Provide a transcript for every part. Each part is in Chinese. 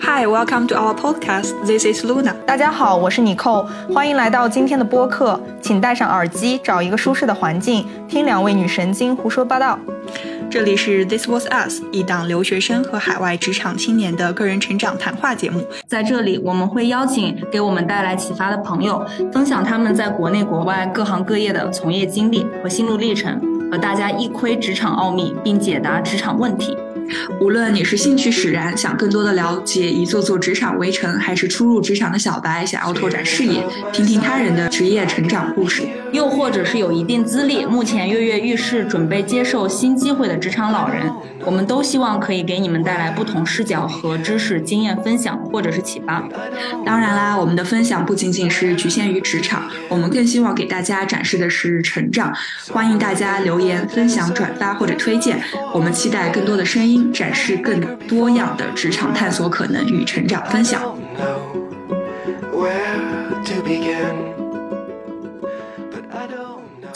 Hi, welcome to our podcast. This is Luna. 大家好，我是妮蔻，欢迎来到今天的播客。请戴上耳机，找一个舒适的环境，听两位女神经胡说八道。这里是 This Was Us，一档留学生和海外职场青年的个人成长谈话节目。在这里，我们会邀请给我们带来启发的朋友，分享他们在国内国外各行各业的从业经历和心路历程，和大家一窥职场奥秘，并解答职场问题。无论你是兴趣使然，想更多的了解一座座职场围城，还是初入职场的小白，想要拓展视野，听听他人的职业成长故事，又或者是有一定资历，目前跃跃欲试，准备接受新机会的职场老人，我们都希望可以给你们带来不同视角和知识经验分享，或者是启发。当然啦，我们的分享不仅仅是局限于职场，我们更希望给大家展示的是成长。欢迎大家留言、分享、转发或者推荐，我们期待更多的声音。展示更多样的职场探索可能与成长分享。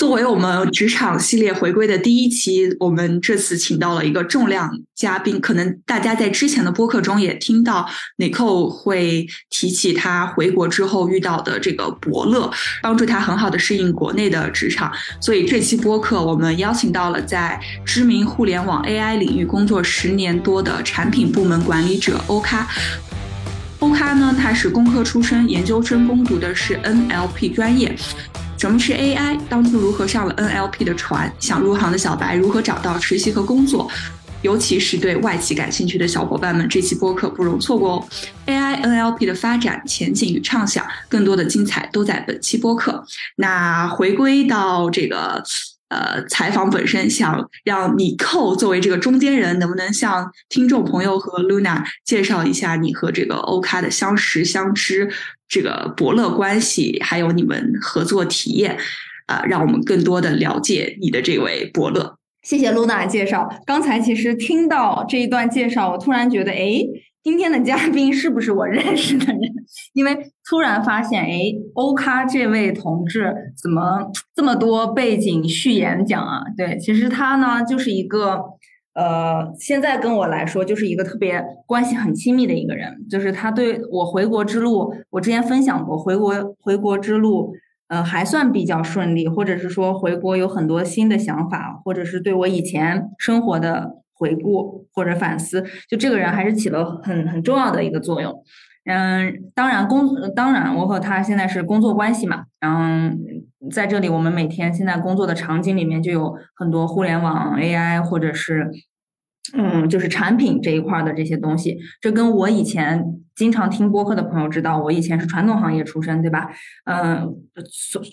作为我们职场系列回归的第一期，我们这次请到了一个重量嘉宾。可能大家在之前的播客中也听到 Nicole 会提起他回国之后遇到的这个伯乐，帮助他很好的适应国内的职场。所以这期播客我们邀请到了在知名互联网 AI 领域工作十年多的产品部门管理者欧咖。欧咖呢，他是工科出身，研究生攻读的是 NLP 专业。什么是 AI？当初如何上了 NLP 的船？想入行的小白如何找到实习和工作？尤其是对外企感兴趣的小伙伴们，这期播客不容错过哦！AI NLP 的发展前景与畅想，更多的精彩都在本期播客。那回归到这个呃采访本身，想让你扣作为这个中间人，能不能向听众朋友和 Luna 介绍一下你和这个欧咖的相识相知？这个伯乐关系，还有你们合作体验，啊，让我们更多的了解你的这位伯乐。谢谢露娜介绍。刚才其实听到这一段介绍，我突然觉得，哎，今天的嘉宾是不是我认识的人？因为突然发现，哎，欧咖这位同志怎么这么多背景序言讲啊？对，其实他呢就是一个。呃，现在跟我来说就是一个特别关系很亲密的一个人，就是他对我回国之路，我之前分享过，回国回国之路，呃，还算比较顺利，或者是说回国有很多新的想法，或者是对我以前生活的回顾或者反思，就这个人还是起了很很重要的一个作用。嗯，当然工，当然我和他现在是工作关系嘛，嗯，在这里我们每天现在工作的场景里面就有很多互联网 AI 或者是。嗯，就是产品这一块的这些东西，这跟我以前经常听播客的朋友知道，我以前是传统行业出身，对吧？嗯，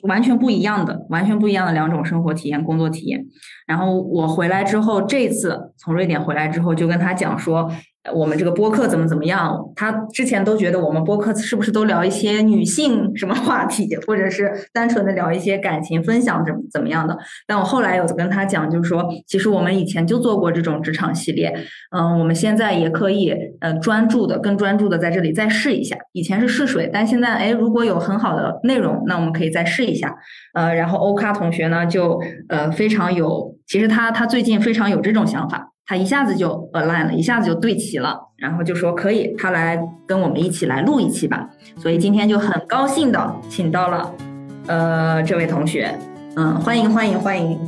完全不一样的，完全不一样的两种生活体验、工作体验。然后我回来之后，这次从瑞典回来之后，就跟他讲说。我们这个播客怎么怎么样？他之前都觉得我们播客是不是都聊一些女性什么话题，或者是单纯的聊一些感情分享怎么怎么样的？但我后来有跟他讲，就是说，其实我们以前就做过这种职场系列，嗯，我们现在也可以，呃，专注的、更专注的在这里再试一下。以前是试水，但现在，哎，如果有很好的内容，那我们可以再试一下。呃，然后欧卡同学呢，就呃非常有，其实他他最近非常有这种想法。他一下子就 align 了，一下子就对齐了，然后就说可以，他来跟我们一起来录一期吧。所以今天就很高兴的请到了，呃，这位同学，嗯，欢迎欢迎欢迎。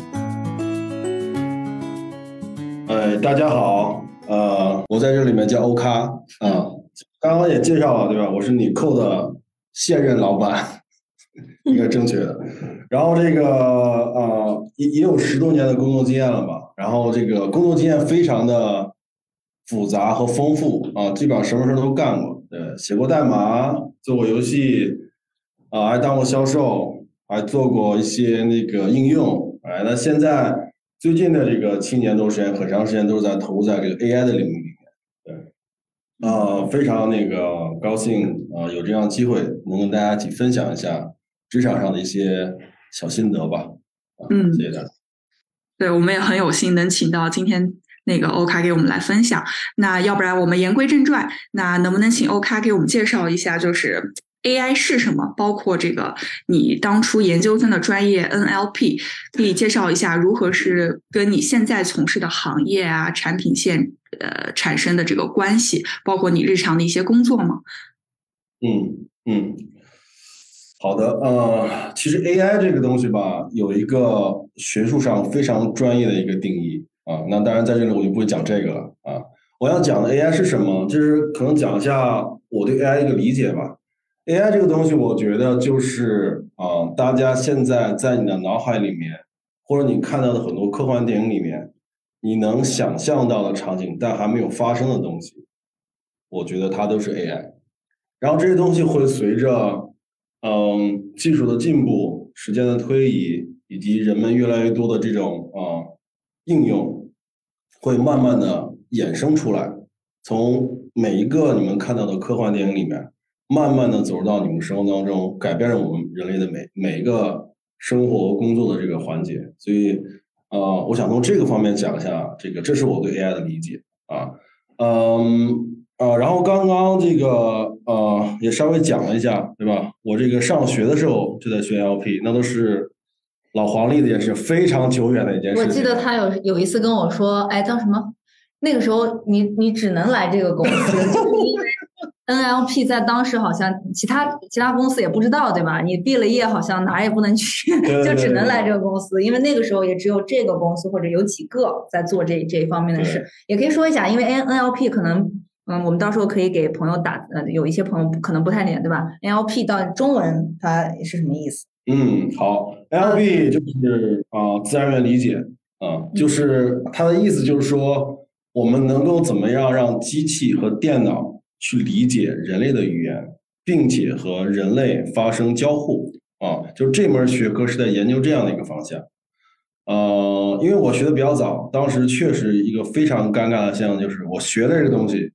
呃，大家好，呃，我在这里面叫欧咖啊，刚刚也介绍了对吧？我是你扣的现任老板，应该正确的。然后这个呃，也也有十多年的工作经验了吧？然后这个工作经验非常的复杂和丰富啊，基本上什么事都干过。对，写过代码，做过游戏，啊，还当过销售，还做过一些那个应用。哎，那现在最近的这个七年多时间，很长时间都是在投入在这个 AI 的领域啊，非常那个高兴啊，有这样机会能跟大家一起分享一下职场上的一些小心得吧。嗯，谢谢大家。对，我们也很有幸能请到今天那个欧卡给我们来分享。那要不然我们言归正传，那能不能请欧卡给我们介绍一下，就是 AI 是什么？包括这个你当初研究生的专业 NLP，可以介绍一下如何是跟你现在从事的行业啊、产品线呃产生的这个关系，包括你日常的一些工作吗？嗯嗯，好的，呃，其实 AI 这个东西吧，有一个学术上非常专业的一个定义啊。那当然在这里我就不会讲这个了啊。我要讲的 AI 是什么？就是可能讲一下我对 AI 一个理解吧。AI 这个东西，我觉得就是啊，大家现在在你的脑海里面，或者你看到的很多科幻电影里面，你能想象到的场景，但还没有发生的东西，我觉得它都是 AI。然后这些东西会随着，嗯，技术的进步、时间的推移，以及人们越来越多的这种啊应用，会慢慢的衍生出来。从每一个你们看到的科幻电影里面，慢慢的走入到你们生活当中，改变了我们人类的每每一个生活工作的这个环节。所以，呃，我想从这个方面讲一下，这个这是我对 AI 的理解啊，嗯。呃，然后刚刚这个呃也稍微讲了一下，对吧？我这个上学的时候就在学 LP，那都是老黄历的，也是非常久远的一件事。我记得他有有一次跟我说，哎，叫什么？那个时候你你只能来这个公司，就是因为 NLP 在当时好像其他其他公司也不知道，对吧？你毕了业好像哪也不能去，就只能来这个公司，因为那个时候也只有这个公司或者有几个在做这这一方面的事。也可以说一下，因为 N NLP 可能。嗯，我们到时候可以给朋友打，呃，有一些朋友可能不太理解，对吧？NLP 到中文它是什么意思？嗯，好，NLP 就是啊，自然语言理解啊，就是它的意思就是说，我们能够怎么样让机器和电脑去理解人类的语言，并且和人类发生交互啊，就这门学科是在研究这样的一个方向。呃，因为我学的比较早，当时确实一个非常尴尬的现象就是我学的这个东西。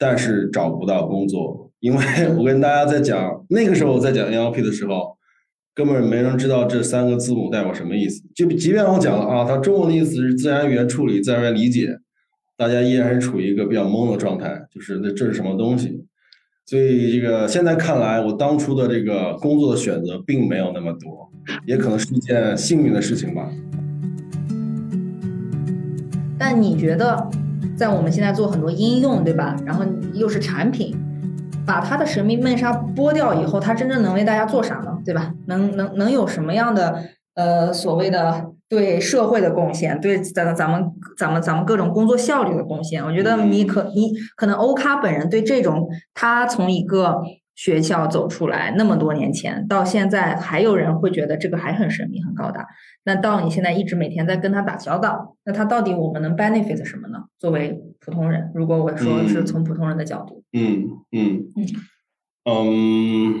但是找不到工作，因为我跟大家在讲那个时候我在讲 NLP 的时候，根本没人知道这三个字母代表什么意思。就即便我讲了啊，它中文的意思是自然语言处理、自然语言理解，大家依然是处于一个比较懵的状态，就是那这是什么东西？所以这个现在看来，我当初的这个工作的选择并没有那么多，也可能是一件幸运的事情吧。但你觉得？在我们现在做很多应用，对吧？然后又是产品，把它的神秘面纱剥掉以后，它真正能为大家做啥呢？对吧？能能能有什么样的呃所谓的对社会的贡献，对咱咱们咱们咱们各种工作效率的贡献？我觉得你可你可能欧卡本人对这种，他从一个。学校走出来那么多年前，到现在还有人会觉得这个还很神秘、很高大。那到你现在一直每天在跟他打交道，那他到底我们能 benefit 什么呢？作为普通人，如果我说是从普通人的角度，嗯嗯嗯嗯，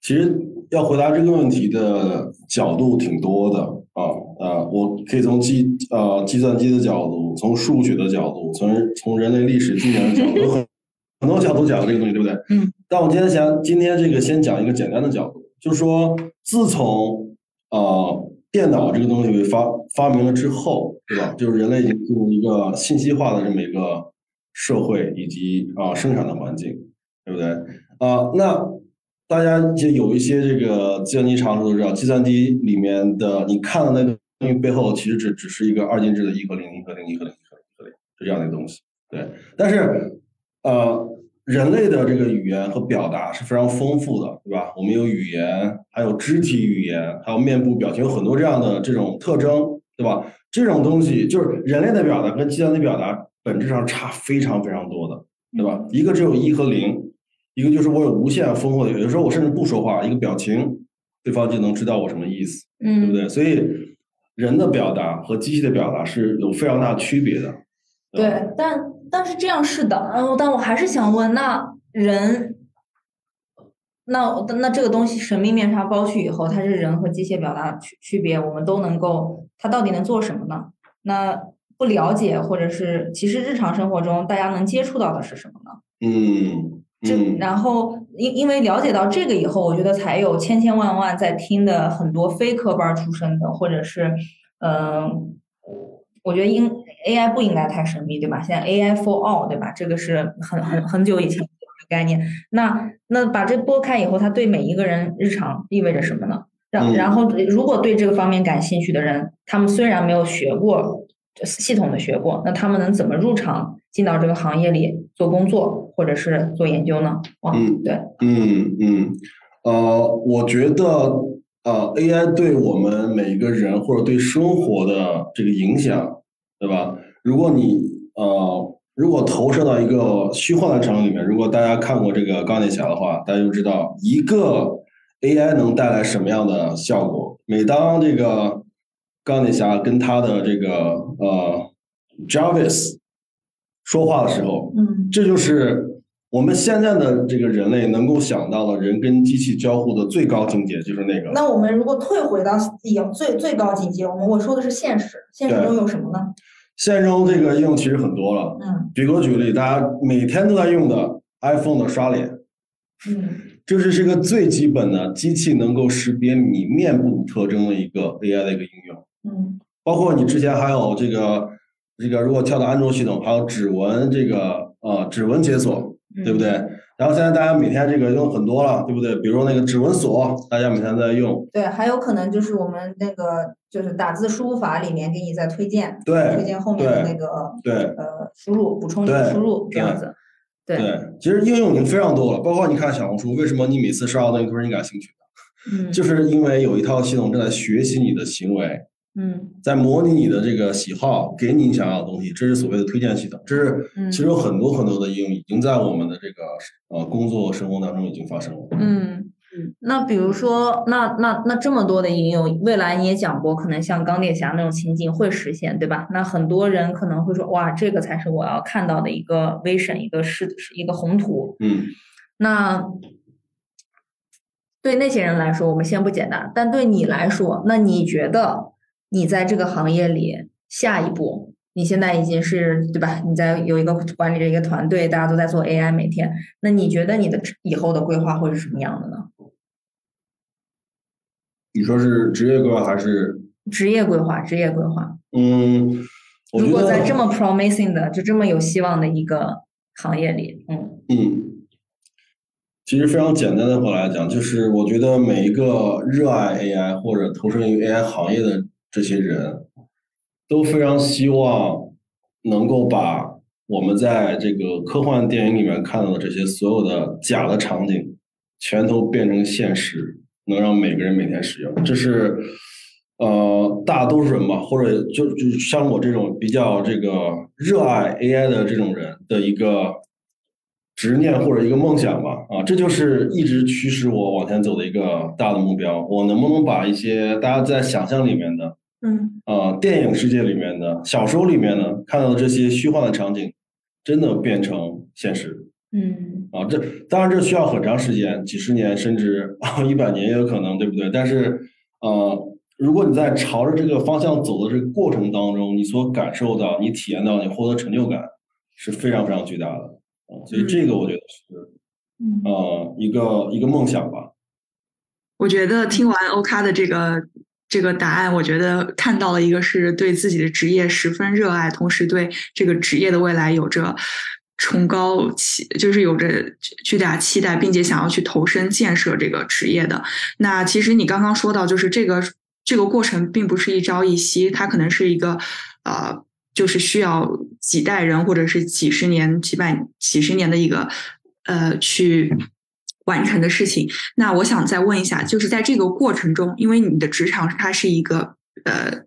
其实要回答这个问题的角度挺多的啊啊，我可以从计呃计算机的角度，从数学的角度，从从人类历史经验的角度，很 很多角度讲这个东西，对不对？嗯。但我今天想，今天这个先讲一个简单的角度，就是说，自从呃电脑这个东西被发发明了之后，对吧？就是人类已经进入一个信息化的这么一个社会以及啊生产的环境，对不对？啊，那大家就有一些这个计算机常识都知道，计算机里面的你看的那个东西背后，其实只只是一个二进制的一和零，一和零，一和零，一和零，一和零，是这样的东西。对，但是呃。人类的这个语言和表达是非常丰富的，对吧？我们有语言，还有肢体语言，还有面部表情，有很多这样的这种特征，对吧？这种东西就是人类的表达跟计算机表达本质上差非常非常多的，对吧？一个只有一和零，一个就是我有无限丰富的，有的时候我甚至不说话，一个表情，对方就能知道我什么意思，嗯，对不对？所以人的表达和机器的表达是有非常大区别的。对，但。但是这样是的，然后但我还是想问，那人，那那这个东西神秘面纱剥去以后，它是人和机械表达区区别，我们都能够，它到底能做什么呢？那不了解，或者是其实日常生活中大家能接触到的是什么呢？嗯，这然后因因为了解到这个以后，我觉得才有千千万万在听的很多非科班出身的，或者是嗯。我觉得应 AI 不应该太神秘，对吧？现在 AI for all，对吧？这个是很很很久以前的概念。那那把这拨开以后，它对每一个人日常意味着什么呢？然然后，如果对这个方面感兴趣的人，他们虽然没有学过系统的学过，那他们能怎么入场进到这个行业里做工作或者是做研究呢？嗯，对，嗯嗯，呃，我觉得呃，AI 对我们每一个人或者对生活的这个影响，对吧？如果你呃，如果投射到一个虚幻的场景里面，如果大家看过这个钢铁侠的话，大家就知道一个 AI 能带来什么样的效果。每当这个钢铁侠跟他的这个呃 Jarvis 说话的时候，嗯这就是我们现在的这个人类能够想到的人跟机器交互的最高境界，就是那个。那我们如果退回到有最最高境界，我们我说的是现实，现实中有什么呢？现实中这个应用其实很多了。嗯举个举例，大家每天都在用的 iPhone 的刷脸，嗯这是这个最基本的机器能够识别你面部特征的一个 AI 的一个应用。嗯包括你之前还有这个这个，如果跳到安卓系统，还有指纹这个呃指纹解锁，对不对？然后现在大家每天这个用很多了，对不对？比如说那个指纹锁，大家每天在用，对，还有可能就是我们那个就是打字输入法里面给你在推荐，对推荐后面的那个对呃输入补充一个输入这样子，对，对，其实应用已经非常多了。包括你看小红书，为什么你每次刷到东西都是你感兴趣的？嗯就是因为有一套系统正在学习你的行为，嗯在模拟你的这个喜好，给你想要的东西，这是所谓的推荐系统。这是嗯其实有很多很多的应用已经在我们的这个呃工作生活当中已经发生了。嗯。那比如说，那那那这么多的应用，未来你也讲过，可能像钢铁侠那种情景会实现，对吧？那很多人可能会说，哇，这个才是我要看到的一个 vision，一个是是一个宏图。嗯那对那些人来说，我们先不解答，但对你来说，那你觉得你在这个行业里下一步，你现在已经是对吧？你在有一个管理着一个团队，大家都在做 AI，每天，那你觉得你的以后的规划会是什么样的呢？你说是职业规划还是？职业规划，职业规划。嗯，如果在这么 promising 的，就这么有希望的一个行业里，嗯嗯，其实非常简单的话来讲，就是我觉得每一个热爱 AI 或者投身于 AI 行业的这些人，都非常希望能够把我们在这个科幻电影里面看到的这些所有的假的场景，全都变成现实，能让每个人每天使用。这是呃大多数人吧，或者就就像我这种比较这个热爱 AI 的这种人的一个执念或者一个梦想吧。啊，这就是一直驱使我往前走的一个大的目标。我能不能把一些大家在想象里面的嗯呃，电影世界里面的、小说里面呢看到的这些虚幻的场景，真的变成现实嗯啊！这当然这需要很长时间，几十年甚至啊一百年也有可能，对不对？但是呃，如果你在朝着这个方向走的这个过程当中，你所感受到、你体验到、你获得成就感是非常非常巨大的啊！所以这个我觉得是嗯呃一个一个梦想吧。我觉得听完欧卡的这个这个答案，我觉得看到了一个是对自己的职业十分热爱，同时对这个职业的未来有着崇高期，就是有着巨大期待，并且想要去投身建设这个职业的。那其实你刚刚说到，就是这个这个过程并不是一朝一夕，它可能是一个呃，就是需要几代人或者是几十年、几百、几十年的一个呃去完成的事情。那我想再问一下，就是在这个过程中，因为你的职场它是一个呃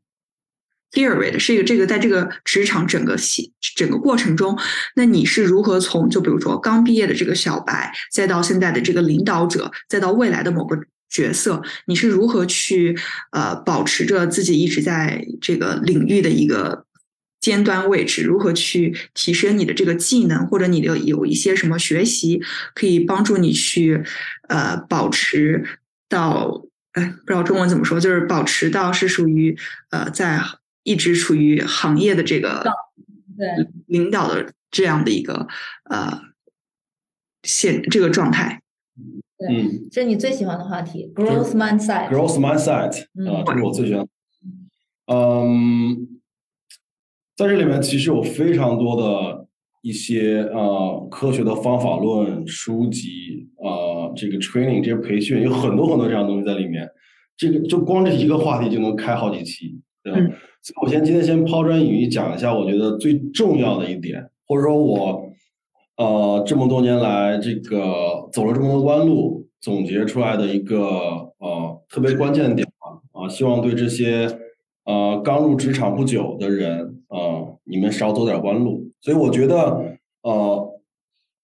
theory 的，是一个这个在这个职场整个系整个过程中，那你是如何从就比如说刚毕业的这个小白，再到现在的这个领导者，再到未来的某个角色，你是如何去呃保持着自己一直在这个领域的一个尖端位置，如何去提升你的这个技能，或者你的有一些什么学习可以帮助你去呃保持到哎不知道中文怎么说，就是保持到是属于呃在一直处于行业的这个对领导的这样的一个呃现这个状态。嗯这是你最喜欢的话题，growth mindset。，growth mindset 嗯啊，这是我最喜欢的。嗯，在这里面其实有非常多的一些呃科学的方法论书籍呃这个 training 这些培训有很多很多这样的东西在里面。这个就光这一个话题就能开好几期，对吧？嗯所以我先今天先抛砖引玉讲一下，我觉得最重要的一点或者说我呃这么多年来这个走了这么多弯路，总结出来的一个呃特别关键的点吧啊，希望对这些呃刚入职场不久的人啊，你们少走点弯路。所以我觉得呃，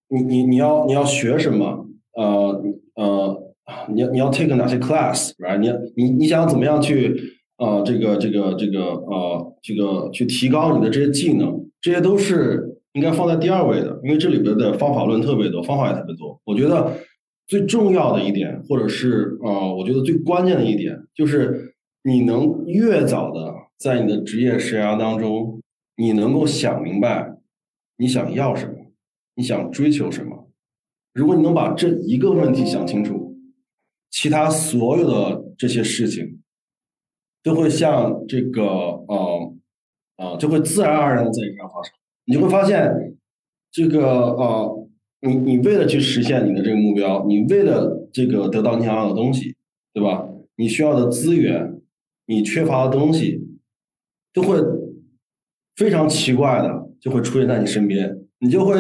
你你你要你要学什么呃呃，你要你要 take 哪些 class，right？你你你想怎么样去呃这个这个这个呃这个去提高你的这些技能，这些都是。应该放在第二位的，因为这里边的方法论特别多，方法也特别多。我觉得最重要的一点，或者是呃，我觉得最关键的一点，就是你能越早的在你的职业生涯当中，你能够想明白你想要什么，你想追求什么。如果你能把这一个问题想清楚，其他所有的这些事情都会像这个呃呃，就会自然而然的在你身上发生。你就会发现，这个呃，你你为了去实现你的这个目标，你为了这个得到你想要的东西，对吧？你需要的资源，你缺乏的东西，都会非常奇怪的就会出现在你身边，你就会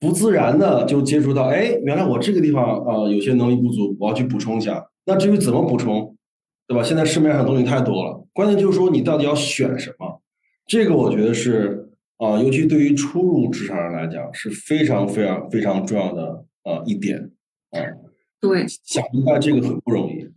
不自然的就接触到，哎，原来我这个地方啊有些能力不足，我要去补充一下。那至于怎么补充，对吧？现在市面上东西太多了，关键就是说你到底要选什么，这个我觉得是。啊，尤其对于初入职场人来讲，是非常非常非常重要的啊一点啊。对，想明白这个很不容易。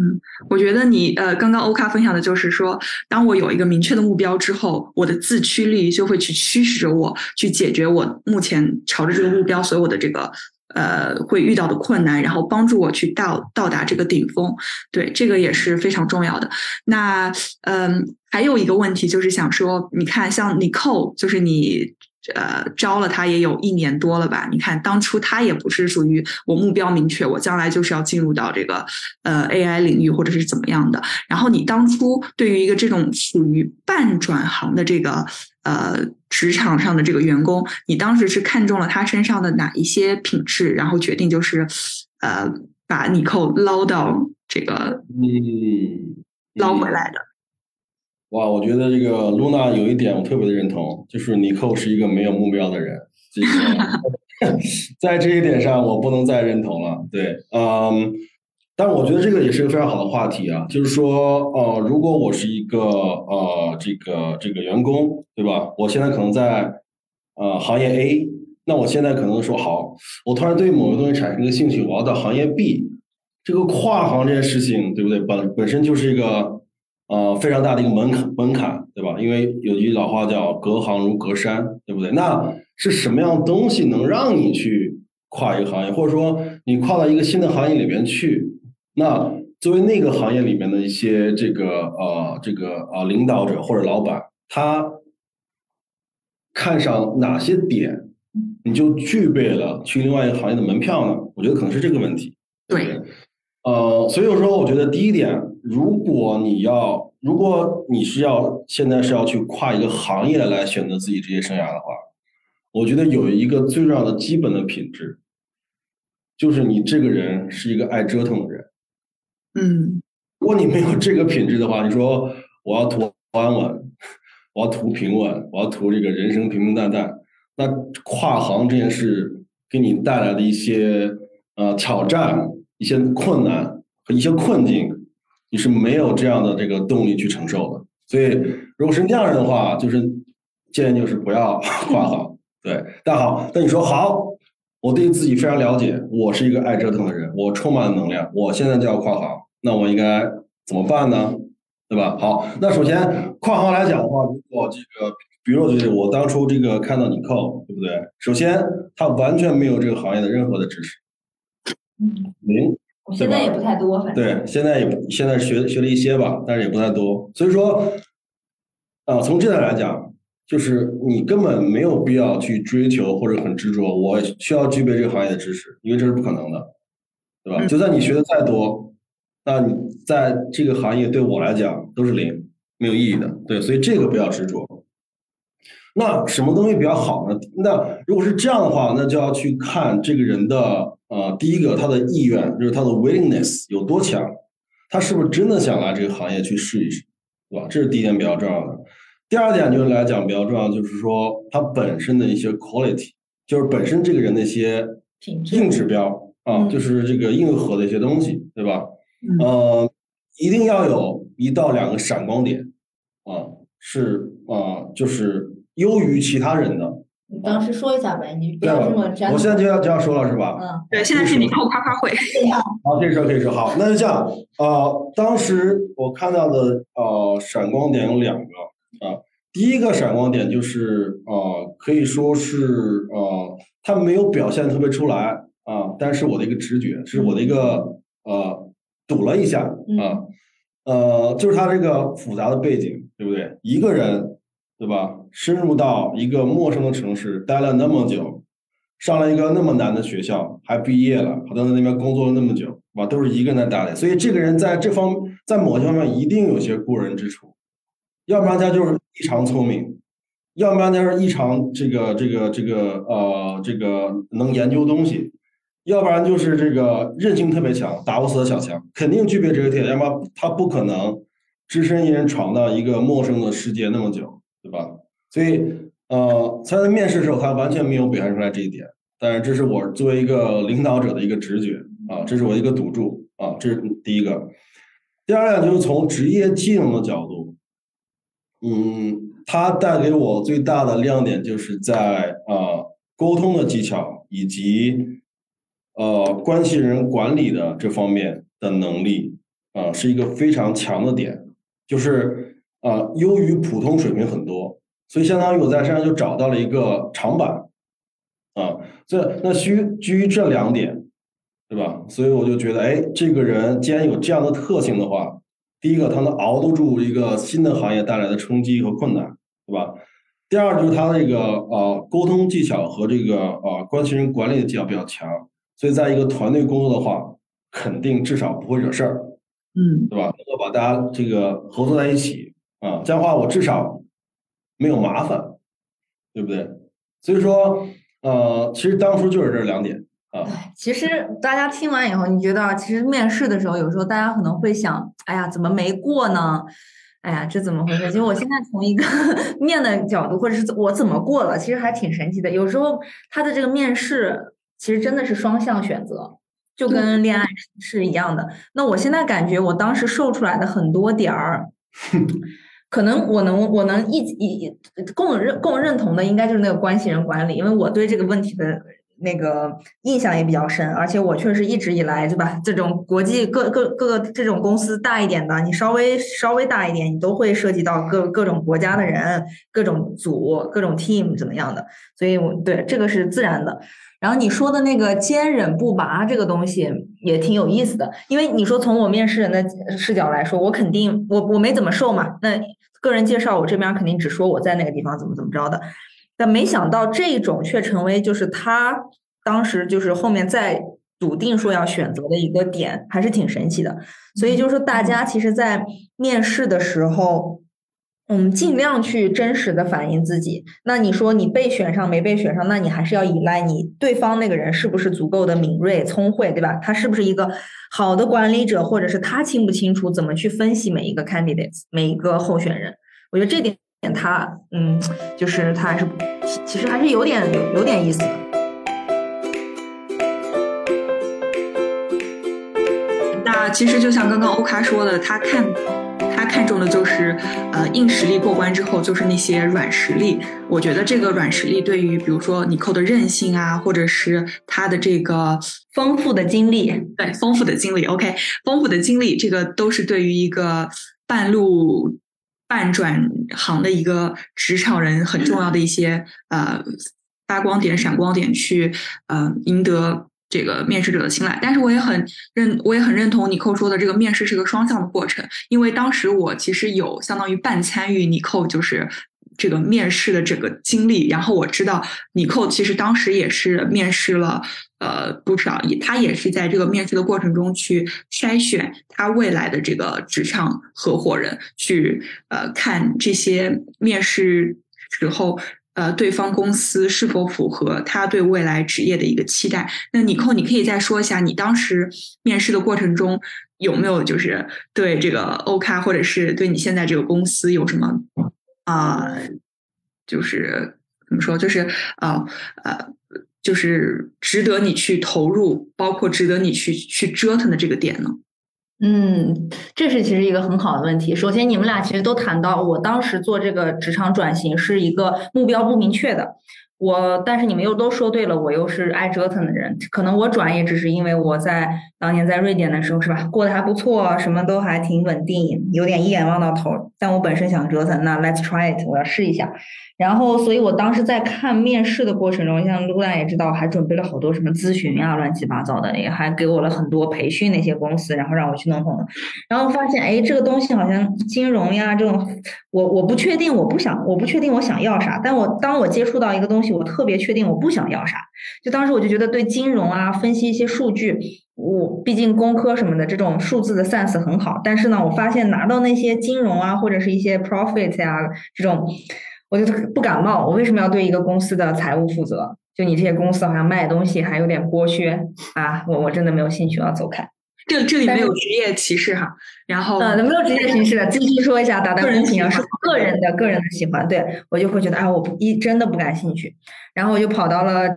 嗯，我觉得你呃，刚刚欧卡分享的就是说，当我有一个明确的目标之后，我的自驱力就会去驱使着我去解决我目前朝着这个目标所有的这个。呃，会遇到的困难，然后帮助我去到到达这个顶峰，对，这个也是非常重要的。那嗯，还有一个问题就是想说，你看，像尼蔻就是你。呃，招了他也有一年多了吧？你看，当初他也不是属于我目标明确，我将来就是要进入到这个呃 AI 领域或者是怎么样的。然后你当初对于一个这种属于半转行的这个呃职场上的这个员工，你当时是看中了他身上的哪一些品质，然后决定就是呃把你扣捞到这个嗯捞回来的。哇，我觉得这个露娜有一点我特别的认同，就是尼寇是一个没有目标的人。这个 在这一点上，我不能再认同了。对，嗯，但我觉得这个也是个非常好的话题啊，就是说，呃，如果我是一个呃这个这个员工，对吧？我现在可能在呃行业 A，那我现在可能说好，我突然对某个东西产生一个兴趣，我要到行业 B，这个跨行这件事情，对不对？本本身就是一个。呃，非常大的一个门槛，门槛，对吧？因为有句老话叫“隔行如隔山”，对不对？那是什么样东西能让你去跨一个行业，或者说你跨到一个新的行业里面去？那作为那个行业里面的一些这个呃这个呃领导者或者老板，他看上哪些点，你就具备了去另外一个行业的门票呢？我觉得可能是这个问题。对，呃，所以说我觉得第一点。如果你要，如果你是要现在是要去跨一个行业来选择自己职业生涯的话，我觉得有一个最重要的基本的品质，就是你这个人是一个爱折腾的人。嗯，如果你没有这个品质的话，你说我要图安稳，我要图平稳，我要图这个人生平平淡淡，那跨行这件事给你带来的一些呃挑战、一些困难和一些困境。你是没有这样的这个动力去承受的，所以如果是那样人的话，就是建议就是不要 跨行。对，但好，那你说好，我对自己非常了解，我是一个爱折腾的人，我充满了能量，我现在就要跨行，那我应该怎么办呢？对吧？好，那首先跨行来讲的话，如果这个，比如就是我当初这个看到你扣，对不对？首先他完全没有这个行业的任何的知识，零。现在也不太多，反正对，现在也现在学学了一些吧，但是也不太多。所以说，啊，从这点来讲，就是你根本没有必要去追求或者很执着，我需要具备这个行业的知识，因为这是不可能的，对吧？就算你学的再多，那你在这个行业对我来讲都是零，没有意义的。对，所以这个不要执着。那什么东西比较好呢？那如果是这样的话，那就要去看这个人的。啊，第一个，他的意愿就是他的 willingness 有多强，他是不是真的想来这个行业去试一试，对吧？这是第一点比较重要的。第二点就是来讲比较重要，就是说他本身的一些 quality，就是本身这个人的一些硬指标啊，嗯就是这个硬核的一些东西，对吧？嗯呃，一定要有一到两个闪光点啊，是啊，就是优于其他人的。你当时说一下呗，你不要这么粘。我现在就要就要说了，是吧？嗯，对，现在是你扣夸夸会。好，可以说可以说好，那就这样。呃，当时我看到的呃闪光点有两个啊、第一个闪光点就是呃可以说是呃他没有表现特别出来啊、但是我的一个直觉是我的一个呃赌了一下啊、呃就是他这个复杂的背景，对不对？一个人对吧？深入到一个陌生的城市待了那么久，上了一个那么难的学校，还毕业了，好像在那边工作了那么久，吧，都是一个人在打理，所以这个人在这方在某些方面一定有些过人之处，要不然他就是异常聪明，要不然他是异常这个这个这个呃这个能研究东西，要不然就是这个韧性特别强，打不死的小强，肯定具备这个特点，要不然他不可能只身一人闯到一个陌生的世界那么久，对吧？所以呃，他在面试的时候，他完全没有表现出来这一点。但是这是我作为一个领导者的一个直觉啊，这是我一个赌注啊，这是第一个。第二点就是从职业技能的角度，嗯，它带给我最大的亮点就是在啊沟通的技巧以及呃关系人管理的这方面的能力啊，是一个非常强的点，就是啊优于普通水平很多，所以相当于我在身上就找到了一个长板。啊，这那需基于这两点，对吧？所以我就觉得，哎，这个人既然有这样的特性的话，第一个他能熬得住一个新的行业带来的冲击和困难，对吧？第二就是他这个呃沟通技巧和这个呃关系人管理的技巧比较强，所以在一个团队工作的话，肯定至少不会惹事儿，嗯对吧？能够把大家这个合作在一起啊，这样的话我至少没有麻烦，对不对？所以说。呃，其实当初就是这两点啊。其实大家听完以后，你觉得其实面试的时候，有时候大家可能会想，哎呀，怎么没过呢？哎呀，这怎么回事？其实我现在从一个 面的角度，或者是我怎么过了，其实还挺神奇的。有时候他的这个面试其实真的是双向选择，就跟恋爱是一样的。那我现在感觉，我当时瘦出来的很多点儿。可能我能我能一一共认共认同的应该就是那个关系人管理，因为我对这个问题的那个印象也比较深，而且我确实一直以来对吧，这种国际各各各个这种公司大一点的，你稍微稍微大一点，你都会涉及到各各种国家的人、各种组、各种 team 怎么样的，所以我对这个是自然的。然后你说的那个坚忍不拔这个东西也挺有意思的，因为你说从我面试人的视角来说，我肯定我我没怎么瘦嘛，那个人介绍我这边肯定只说我在那个地方怎么怎么着的，但没想到这种却成为就是他当时就是后面再笃定说要选择的一个点，还是挺神奇的。所以就是说大家其实，在面试的时候。嗯，尽量去真实的反映自己。那你说你被选上没被选上，那你还是要依赖你对方那个人是不是足够的敏锐、聪慧，对吧？他是不是一个好的管理者，或者是他清不清楚怎么去分析每一个 candidates、每一个候选人？我觉得这点他，嗯，就是他还是其实还是有点有有点意思的。那其实就像刚刚欧卡说的，他看。他看重的就是，呃，硬实力过关之后，就是那些软实力。我觉得这个软实力对于，比如说你扣的韧性啊，或者是他的这个丰富的经历，对，丰富的经历，OK，丰富的经历，这个都是对于一个半路半转行的一个职场人很重要的一些呃发光点、闪光点，去呃赢得。这个面试者的青睐，但是我也很认，我也很认同尼寇说的，这个面试是个双向的过程。因为当时我其实有相当于半参与尼寇就是这个面试的整个经历，然后我知道尼寇其实当时也是面试了呃不少，也他也是在这个面试的过程中去筛选他未来的这个职场合伙人，去呃看这些面试时候。呃，对方公司是否符合他对未来职业的一个期待？那尼寇，你可以再说一下，你当时面试的过程中有没有就是对这个欧卡或者是对你现在这个公司有什么啊、就是怎么说，就是啊呃就是值得你去投入，包括值得你去去折腾的这个点呢？嗯，这是其实一个很好的问题。首先，你们俩其实都谈到，我当时做这个职场转型是一个目标不明确的。我，但是你们又都说对了，我又是爱折腾的人。可能我转也只是因为我在当年在瑞典的时候，是吧，过得还不错，什么都还挺稳定，有点一眼望到头。但我本身想折腾，那 Let's try it，我要试一下。然后，所以我当时在看面试的过程中，像露娜也知道，还准备了好多什么咨询啊，乱七八糟的，也还给我了很多培训那些公司，然后让我去弄弄。然后发现，哎，这个东西好像金融呀这种，我我不确定，我不想，我不确定我想要啥。但我当我接触到一个东西，我特别确定我不想要啥。就当时我就觉得对金融啊，分析一些数据，我毕竟工科什么的这种数字的 sense 很好。但是呢，我发现拿到那些金融啊，或者是一些 profit 呀这种。我就不感冒，我为什么要对一个公司的财务负责？就你这些公司好像卖东西还有点剥削啊！我我真的没有兴趣，我要走开。这这里没有职业歧视哈，然后呃，没有职业歧视的，继续说一下，打打公屏啊，是个人的个人的喜欢，对我就会觉得啊，我不一真的不感兴趣，然后我就跑到了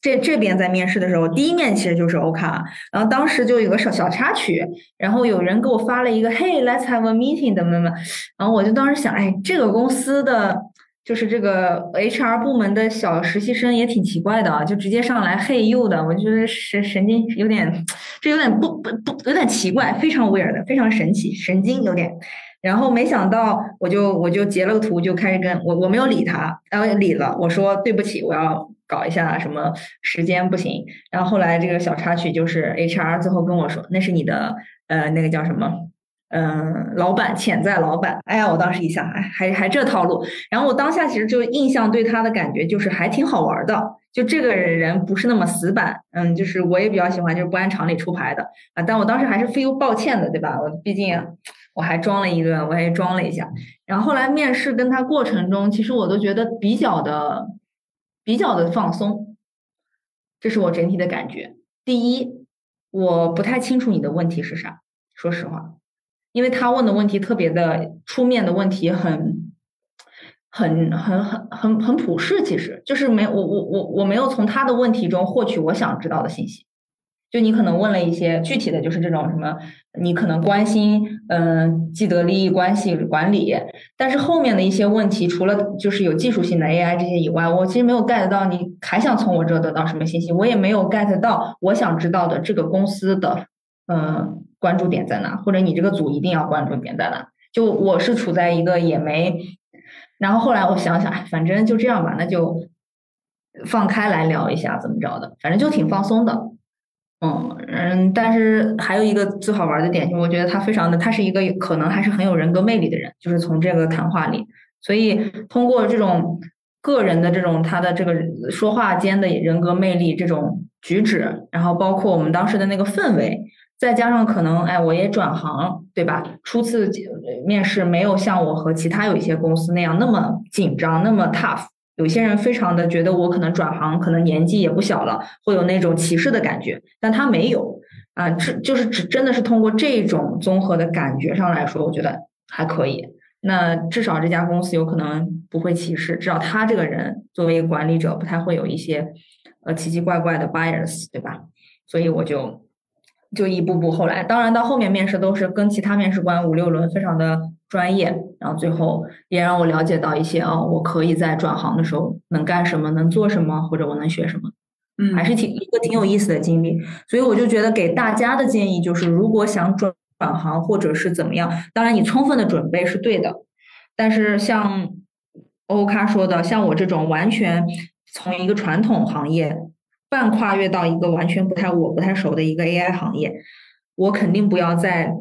这这边，在面试的时候，第一面其实就是欧卡，然后当时就有个小小插曲，然后有人给我发了一个，Hey let's have a meeting 的么么，然后我就当时想，哎，这个公司的。就是这个 HR 部门的小实习生也挺奇怪的啊，就直接上来嘿呦的，我觉得神神经有点，这有点不不不有点奇怪，非常 weird，非常神奇，神经有点。然后没想到，我就我就截了个图，就开始跟我我没有理他，然后理了，我说对不起，我要搞一下什么时间不行。然后后来这个小插曲就是 HR 最后跟我说，那是你的呃那个叫什么？嗯，老板潜在老板，哎呀，我当时一想，哎，还还这套路。然后我当下其实就印象对他的感觉就是还挺好玩的，就这个人不是那么死板，嗯，就是我也比较喜欢就是不按常理出牌的啊。但我当时还是 feel 抱歉的，对吧？我毕竟我还装了一个，我还装了一下。然后后来面试跟他过程中，其实我都觉得比较的比较的放松，这是我整体的感觉。第一，我不太清楚你的问题是啥，说实话。因为他问的问题特别的出面的问题很，很很很很很普世，其实就是没我我我我没有从他的问题中获取我想知道的信息。就你可能问了一些具体的就是这种什么，你可能关心嗯既得利益关系管理，但是后面的一些问题，除了就是有技术性的 AI 这些以外，我其实没有 get 到你还想从我这得到什么信息，我也没有 get 到我想知道的这个公司的嗯。关注点在哪？或者你这个组一定要关注点在哪？就我是处在一个也没，然后后来我想想，反正就这样吧，那就放开来聊一下怎么着的，反正就挺放松的。嗯嗯，但是还有一个最好玩的点，就我觉得他非常的，他是一个可能还是很有人格魅力的人，就是从这个谈话里，所以通过这种个人的这种他的这个说话间的人格魅力，这种举止，然后包括我们当时的那个氛围。再加上可能，哎，我也转行，对吧？初次面试没有像我和其他有一些公司那样那么紧张，那么 tough。有些人非常的觉得我可能转行，可能年纪也不小了，会有那种歧视的感觉，但他没有啊，这就是只真的是通过这种综合的感觉上来说，我觉得还可以。那至少这家公司有可能不会歧视，至少他这个人作为一个管理者，不太会有一些呃奇奇怪怪的 bias，对吧？所以我就。就一步步后来，当然到后面面试都是跟其他面试官五六轮，非常的专业。然后最后也让我了解到一些哦，我可以在转行的时候能干什么，能做什么，或者我能学什么。嗯，还是挺一个挺有意思的经历。所以我就觉得给大家的建议就是，如果想转转行或者是怎么样，当然你充分的准备是对的。但是像欧咖说的，像我这种完全从一个传统行业。半跨越到一个完全不太我不太熟的一个 AI 行业，我肯定不要在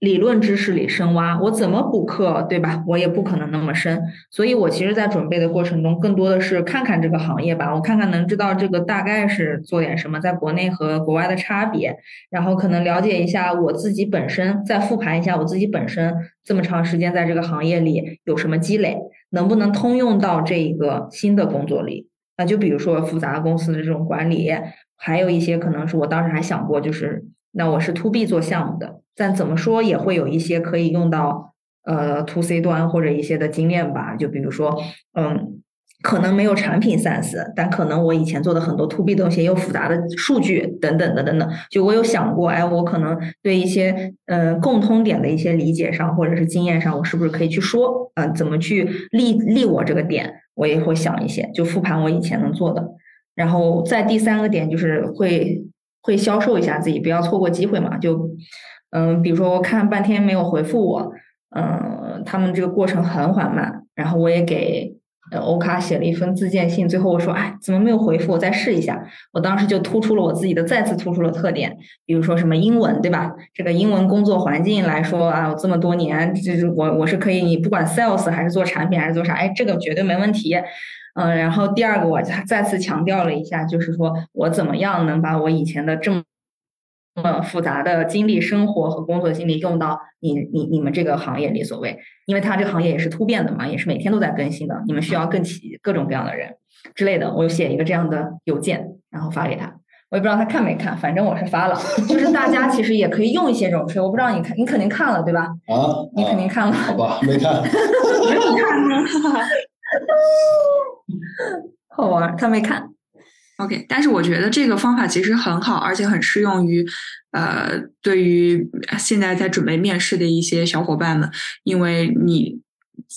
理论知识里深挖。我怎么补课，对吧？我也不可能那么深。所以我其实，在准备的过程中，更多的是看看这个行业吧，我看看能知道这个大概是做点什么，在国内和国外的差别，然后可能了解一下我自己本身，再复盘一下我自己本身这么长时间在这个行业里有什么积累，能不能通用到这一个新的工作里。那就比如说复杂的公司的这种管理，还有一些可能是我当时还想过，就是那我是 to B 做项目的，但怎么说也会有一些可以用到呃 to C 端或者一些的经验吧，就比如说，嗯。可能没有产品 sense，但可能我以前做的很多 to B 东西有复杂的数据等等的等等，就我有想过，哎，我可能对一些呃共通点的一些理解上或者是经验上，我是不是可以去说，嗯，怎么去立立我这个点，我也会想一些，就复盘我以前能做的。然后再第三个点就是会会销售一下自己，不要错过机会嘛。就嗯，比如说我看半天没有回复我，嗯，他们这个过程很缓慢，然后我也给。呃，欧卡写了一封自荐信，最后我说，哎，怎么没有回复？我再试一下。我当时就突出了我自己的，再次突出了特点，比如说什么英文，对吧？这个英文工作环境来说啊，我这么多年，就是我我是可以，你不管 sales 还是做产品还是做啥，哎，这个绝对没问题。嗯，然后第二个我再次强调了一下，就是说我怎么样能把我以前的这么。么复杂的经历、生活和工作经历用到你、你、你们这个行业里，所谓，因为它这个行业也是突变的嘛，也是每天都在更新的，你们需要更起各种各样的人之类的。我就写一个这样的邮件，然后发给他，我也不知道他看没看，反正我是发了。就是大家其实也可以用一些这种吹，我不知道你看，你肯定看了对吧？啊，你肯定看了。好吧，没看。没有看呢。好玩，他没看。OK，但是我觉得这个方法其实很好，而且很适用于，呃，对于现在在准备面试的一些小伙伴们，因为你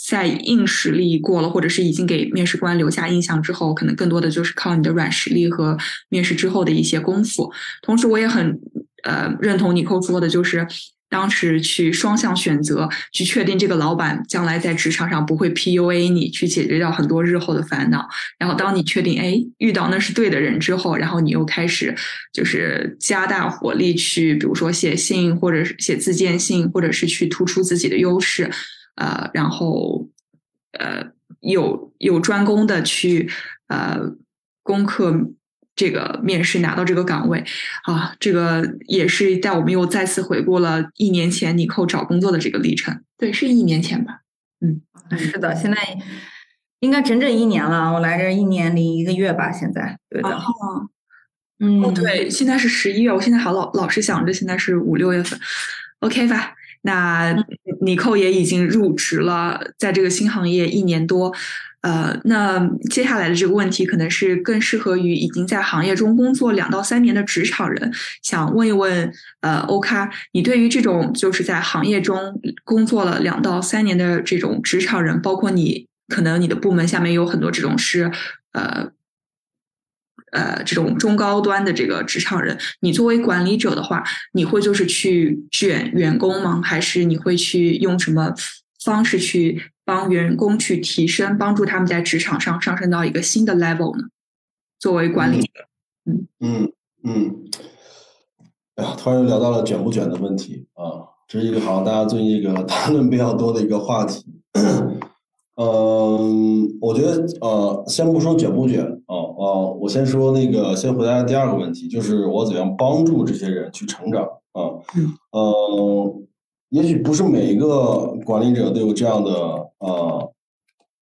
在硬实力过了，或者是已经给面试官留下印象之后，可能更多的就是靠你的软实力和面试之后的一些功夫。同时，我也很呃认同你扣说的，就是。当时去双向选择，去确定这个老板将来在职场上不会 PUA 你，去解决掉很多日后的烦恼。然后当你确定哎遇到那是对的人之后，然后你又开始就是加大火力去，比如说写信，或者是写自荐信，或者是去突出自己的优势，呃，然后呃有有专攻的去呃攻克。这个面试拿到这个岗位，啊，这个也是带我们又再次回顾了一年前尼寇找工作的这个历程。对，是一年前吧？嗯，是的，现在应该整整一年了。我来这一年零一个月吧，现在对的。嗯，对，现在是十一月，我现在还老老是想着现在是五六月份。OK 吧？那尼寇也已经入职了，在这个新行业一年多。呃，那接下来的这个问题可能是更适合于已经在行业中工作两到三年的职场人，想问一问，呃，欧卡，你对于这种就是在行业中工作了两到三年的这种职场人，包括你可能你的部门下面有很多这种是，呃，呃，这种中高端的这个职场人，你作为管理者的话，你会就是去卷员工吗？还是你会去用什么方式去？帮员工去提升，帮助他们在职场上上升到一个新的 level 呢？作为管理者，嗯嗯嗯，哎呀，突然又聊到了卷不卷的问题啊，这是一个好像大家最近一个 谈论比较多的一个话题。嗯，我觉得呃，先不说卷不卷啊啊，我先说那个，先回答第二个问题，就是我怎样帮助这些人去成长啊？嗯。也许不是每一个管理者都有这样的呃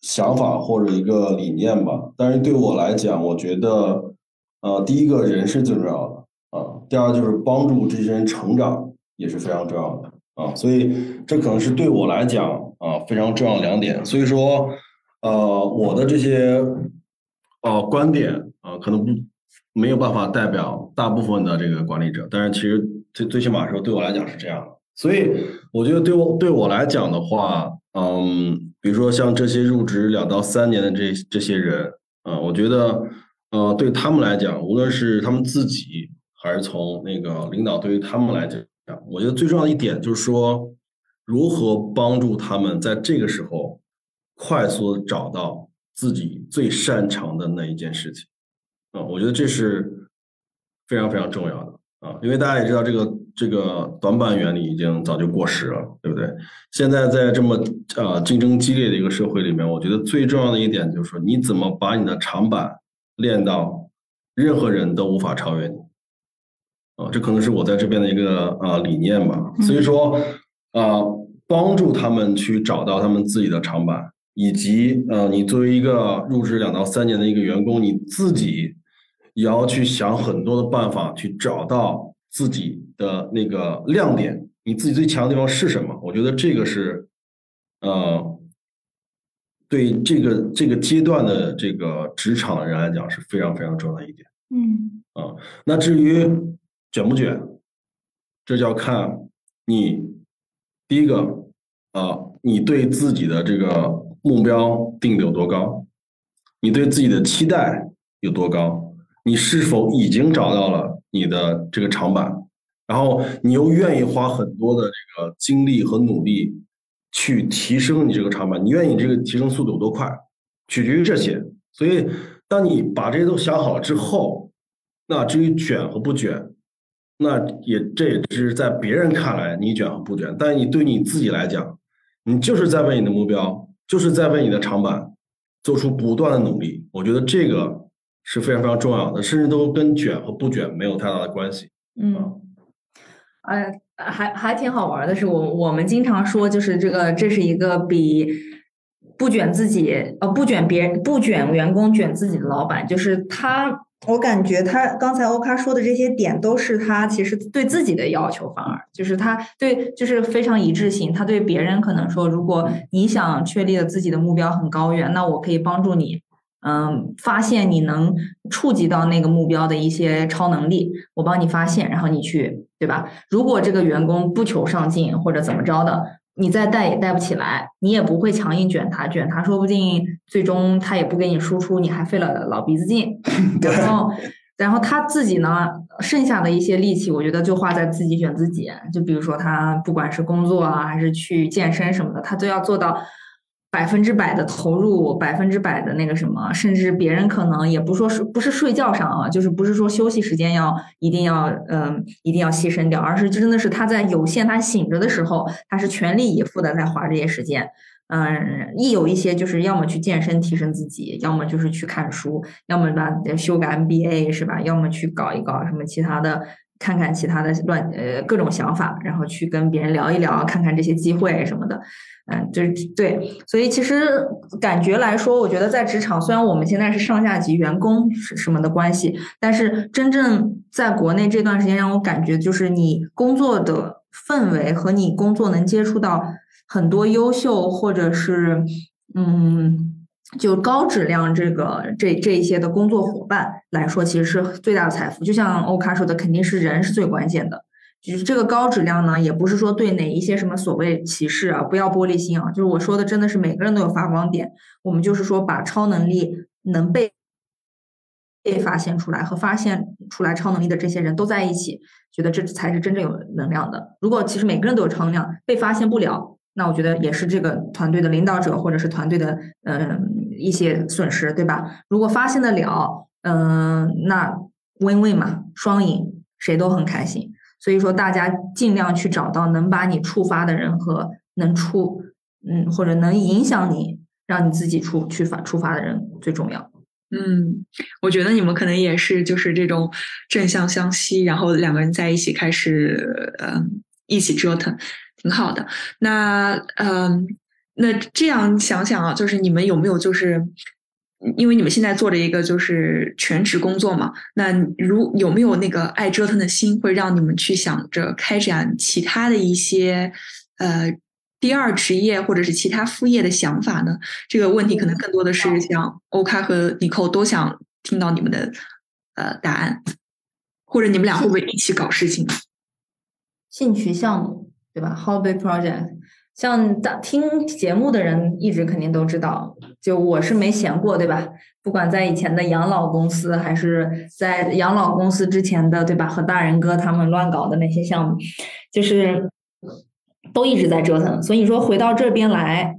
想法或者一个理念吧，但是对我来讲，我觉得呃第一个人是最重要的啊，第二就是帮助这些人成长也是非常重要的啊，所以这可能是对我来讲啊非常重要两点。所以说呃我的这些呃观点啊可能不没有办法代表大部分的这个管理者，但是其实最最起码说对我来讲是这样的。所以我觉得对我对我来讲的话，嗯，比如说像这些入职两到三年的这这些人，啊，我觉得，呃，对他们来讲，无论是他们自己还是从那个领导对于他们来讲，我觉得最重要的一点就是说，如何帮助他们在这个时候快速找到自己最擅长的那一件事情，啊，我觉得这是非常非常重要的。啊，因为大家也知道，这个这个短板原理已经早就过时了，对不对？现在在这么呃竞争激烈的一个社会里面，我觉得最重要的一点就是说，你怎么把你的长板练到任何人都无法超越你？啊，这可能是我在这边的一个呃理念吧。所以说，啊，帮助他们去找到他们自己的长板，以及呃，你作为一个入职两到三年的一个员工，你自己。也要去想很多的办法，去找到自己的那个亮点，你自己最强的地方是什么？我觉得这个是呃，对这个这个阶段的这个职场的人来讲是非常非常重要的一点。嗯啊，那至于卷不卷，这就要看你第一个啊，你对自己的这个目标定的有多高，你对自己的期待有多高，你是否已经找到了你的这个长板，然后你又愿意花很多的这个精力和努力去提升你这个长板，你愿意这个提升速度有多快，取决于这些。所以，当你把这些都想好之后，那至于卷和不卷，那也这也只是在别人看来你卷和不卷，但你对你自己来讲，你就是在为你的目标，就是在为你的长板做出不断的努力。我觉得这个是非常非常重要的，甚至都跟卷和不卷没有太大的关系。嗯，哎，还还挺好玩的是，我我们经常说，就是这个这是一个比不卷自己呃不卷别人不卷员工卷自己的老板，就是他。我感觉他刚才欧卡说的这些点，都是他其实对自己的要求，反而就是他对就是非常一致性。他对别人可能说，如果你想确立了自己的目标很高远，那我可以帮助你，嗯，发现你能触及到那个目标的一些超能力，我帮你发现，然后你去，对吧？如果这个员工不求上进或者怎么着的。你再带也带不起来，你也不会强硬卷他，卷他说不定最终他也不给你输出，你还费了老鼻子劲。然后，然后他自己呢，剩下的一些力气，我觉得就花在自己卷自己。就比如说他不管是工作啊，还是去健身什么的，他都要做到。百分之百的投入，百分之百的那个什么，甚至别人可能也不说是不是睡觉上啊，就是不是说休息时间要一定要嗯一定要牺牲掉，而是真的是他在有限他醒着的时候，他是全力以赴的在花这些时间。嗯，一有一些就是要么去健身提升自己，要么就是去看书，要么吧修个 MBA 是吧？要么去搞一搞什么其他的，看看其他的乱呃各种想法，然后去跟别人聊一聊，看看这些机会什么的。嗯，就是对，所以其实感觉来说，我觉得在职场，虽然我们现在是上下级员工是什么的关系，但是真正在国内这段时间，让我感觉就是你工作的氛围和你工作能接触到很多优秀或者是嗯，就高质量这个这这一些的工作伙伴来说，其实是最大的财富。就像欧卡说的，肯定是人是最关键的。就是这个高质量呢，也不是说对哪一些什么所谓歧视啊，不要玻璃心啊。就是我说的，真的是每个人都有发光点。我们就是说，把超能力能被被发现出来和发现出来超能力的这些人都在一起，觉得这才是真正有能量的。如果其实每个人都有超能量，被发现不了，那我觉得也是这个团队的领导者或者是团队的嗯一些损失，对吧？如果发现得了，嗯，那 win win 嘛，双赢，谁都很开心。所以说，大家尽量去找到能把你触发的人和能触，嗯，或者能影响你，让你自己触去发触发的人最重要。嗯，我觉得你们可能也是，就是这种正向相吸，然后两个人在一起开始，嗯，一起折腾，挺好的。那，嗯，那这样想想啊，就是你们有没有就是。因为你们现在做着一个就是全职工作嘛，那如有没有那个爱折腾的心，会让你们去想着开展其他的一些呃第二职业或者是其他副业的想法呢？这个问题可能更多的是像欧卡和尼寇都想听到你们的呃答案，或者你们俩会不会一起搞事情？兴趣项目对吧？Hobby project。像大听节目的人一直肯定都知道，就我是没闲过，对吧？不管在以前的养老公司，还是在养老公司之前的，对吧？和大人哥他们乱搞的那些项目，就是都一直在折腾。所以说回到这边来，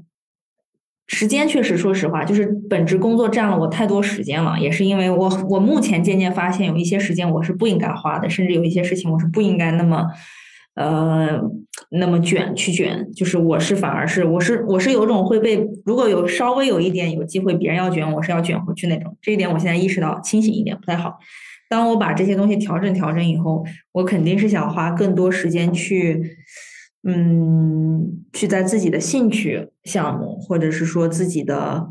时间确实，说实话，就是本职工作占了我太多时间了。也是因为我，我目前渐渐发现，有一些时间我是不应该花的，甚至有一些事情我是不应该那么。呃，那么卷去卷，就是我是反而是我是我是有种会被如果有稍微有一点有机会别人要卷，我是要卷回去那种。这一点我现在意识到清醒一点不太好。当我把这些东西调整调整以后，我肯定是想花更多时间去，嗯，去在自己的兴趣项目或者是说自己的。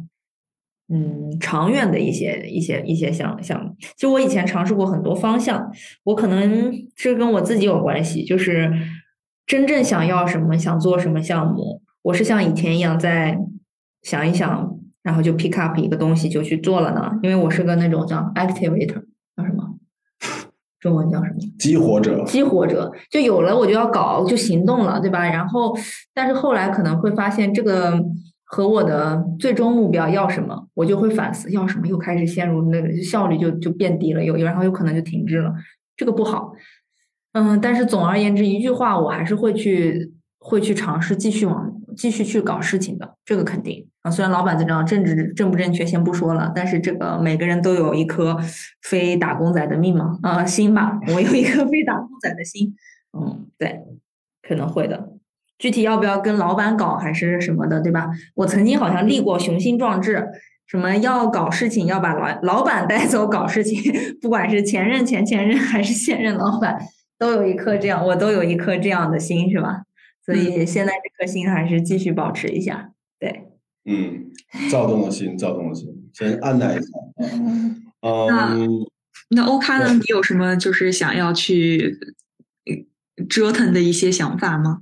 嗯，长远的一些一些一些项项目，其实我以前尝试过很多方向，我可能这跟我自己有关系，就是真正想要什么，想做什么项目，我是像以前一样在想一想，然后就 pick up 一个东西就去做了呢？因为我是个那种叫 activator，叫什么？中文叫什么？激活者。激活者，就有了我就要搞，就行动了，对吧？然后，但是后来可能会发现这个和我的最终目标要什么，我就会反思要什么，又开始陷入那个效率就就变低了，有然后有可能就停滞了，这个不好。嗯，但是总而言之，一句话，我还是会去会去尝试继续往继续去搞事情的，这个肯定啊。虽然老板在这政治正不正确先不说了，但是这个每个人都有一颗非打工仔的命嘛，啊心吧，我有一颗非打工仔的心，嗯，对，可能会的。具体要不要跟老板搞还是什么的，对吧？我曾经好像立过雄心壮志，什么要搞事情要把老老板带走搞事情，不管是前任、前前任还是现任老板。都有一颗这样，我都有一颗这样的心，是吧？所以现在这颗心还是继续保持一下，对。嗯，躁动的心，躁动的心，先按耐一下。嗯，那欧卡呢？你有什么就是想要去折腾的一些想法吗？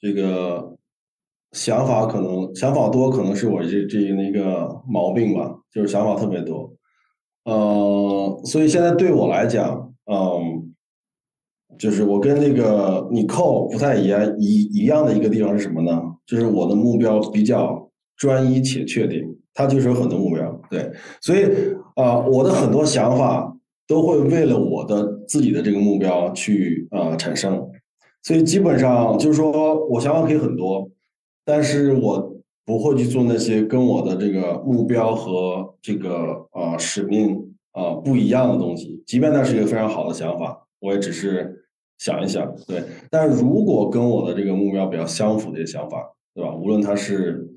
这个想法可能想法多，可能是我这这那个毛病吧，就是想法特别多。呃，所以现在对我来讲。嗯，就是我跟那个你扣不太一样一一样的一个地方是什么呢？就是我的目标比较专一且确定，他就是有很多目标，对，所以啊，我的很多想法都会为了我的自己的这个目标去啊产生，所以基本上就是说我想法可以很多，但是我不会去做那些跟我的这个目标和这个啊使命。啊，不一样的东西，即便那是一个非常好的想法，我也只是想一想，对。但如果跟我的这个目标比较相符的一些想法，对吧？无论它是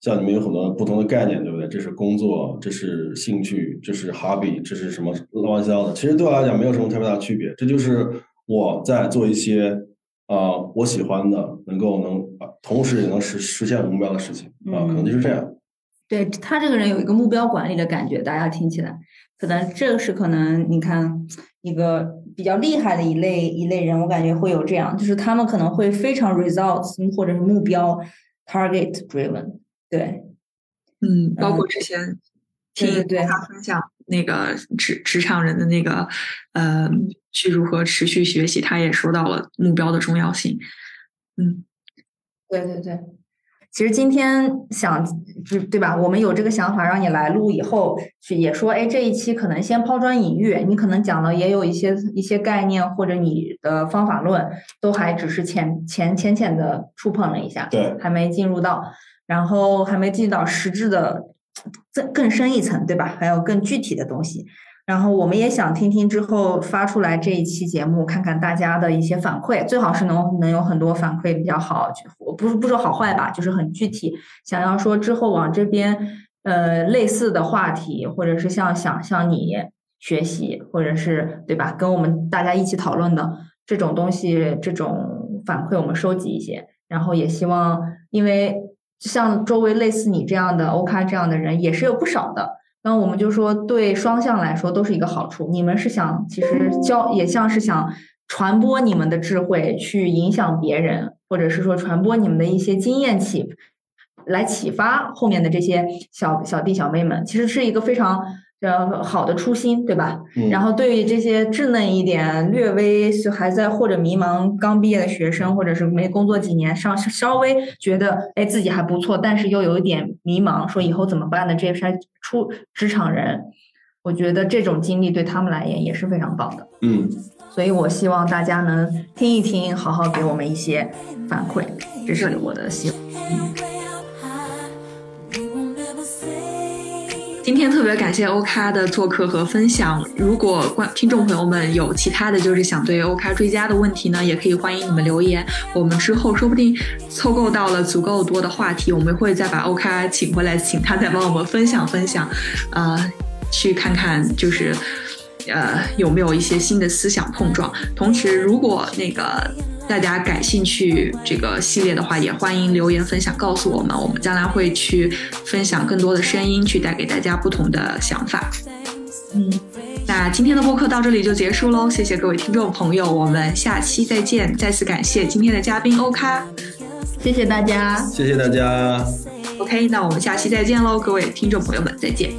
像你们有很多不同的概念，对不对？这是工作，这是兴趣，这是 hobby，这是什么乱七八糟的？其实对我来讲没有什么特别大的区别，这就是我在做一些啊我喜欢的，能够能同时也能实实现目标的事情啊，可能就是这样。对他这个人有一个目标管理的感觉，大家听起来。可能这个是可能你看一个比较厉害的一类一类人，我感觉会有这样，就是他们可能会非常 results 或者是目标 target driven，对，嗯，包括之前听他分享那个职职场人的那个呃去如何持续学习，他也说到了目标的重要性，嗯，对对对。其实今天想，对对吧？我们有这个想法让你来录以后，去也说，哎，这一期可能先抛砖引玉，你可能讲的也有一些一些概念或者你的方法论，都还只是浅浅浅浅的触碰了一下，对，还没进入到，然后还没进入到实质的更更深一层，对吧？还有更具体的东西。然后我们也想听听之后发出来这一期节目，看看大家的一些反馈，最好是能能有很多反馈比较好，我不不说好坏吧，就是很具体，想要说之后往这边呃类似的话题，或者是像想向你学习，或者是对吧，跟我们大家一起讨论的这种东西，这种反馈我们收集一些，然后也希望，因为像周围类似你这样的 OK 这样的人也是有不少的。那我们就说，对双向来说都是一个好处。你们是想，其实教也像是想传播你们的智慧，去影响别人，或者是说传播你们的一些经验启，来启发后面的这些小小弟小妹们。其实是一个非常。呃，好的初心，对吧？然后对于这些稚嫩一点、略微是还在或者迷茫、刚毕业的学生，或者是没工作几年，稍稍微觉得哎自己还不错，但是又有一点迷茫，说以后怎么办的这些出职场人，我觉得这种经历对他们来言也是非常棒的。嗯，所以我希望大家能听一听，好好给我们一些反馈，这是我的希望。今天特别感谢欧咖的做客和分享。如果观听众朋友们有其他的就是想对欧咖追加的问题呢，也可以欢迎你们留言。我们之后说不定凑够到了足够多的话题，我们会再把欧咖请回来，请他再帮我们分享分享，呃，去看看就是呃有没有一些新的思想碰撞。同时，如果那个。大家感兴趣这个系列的话，也欢迎留言分享告诉我们，我们将来会去分享更多的声音，去带给大家不同的想法。嗯，那今天的播客到这里就结束喽，谢谢各位听众朋友，我们下期再见。再次感谢今天的嘉宾欧咖。谢谢大家，谢谢大家。OK，那我们下期再见喽，各位听众朋友们，再见。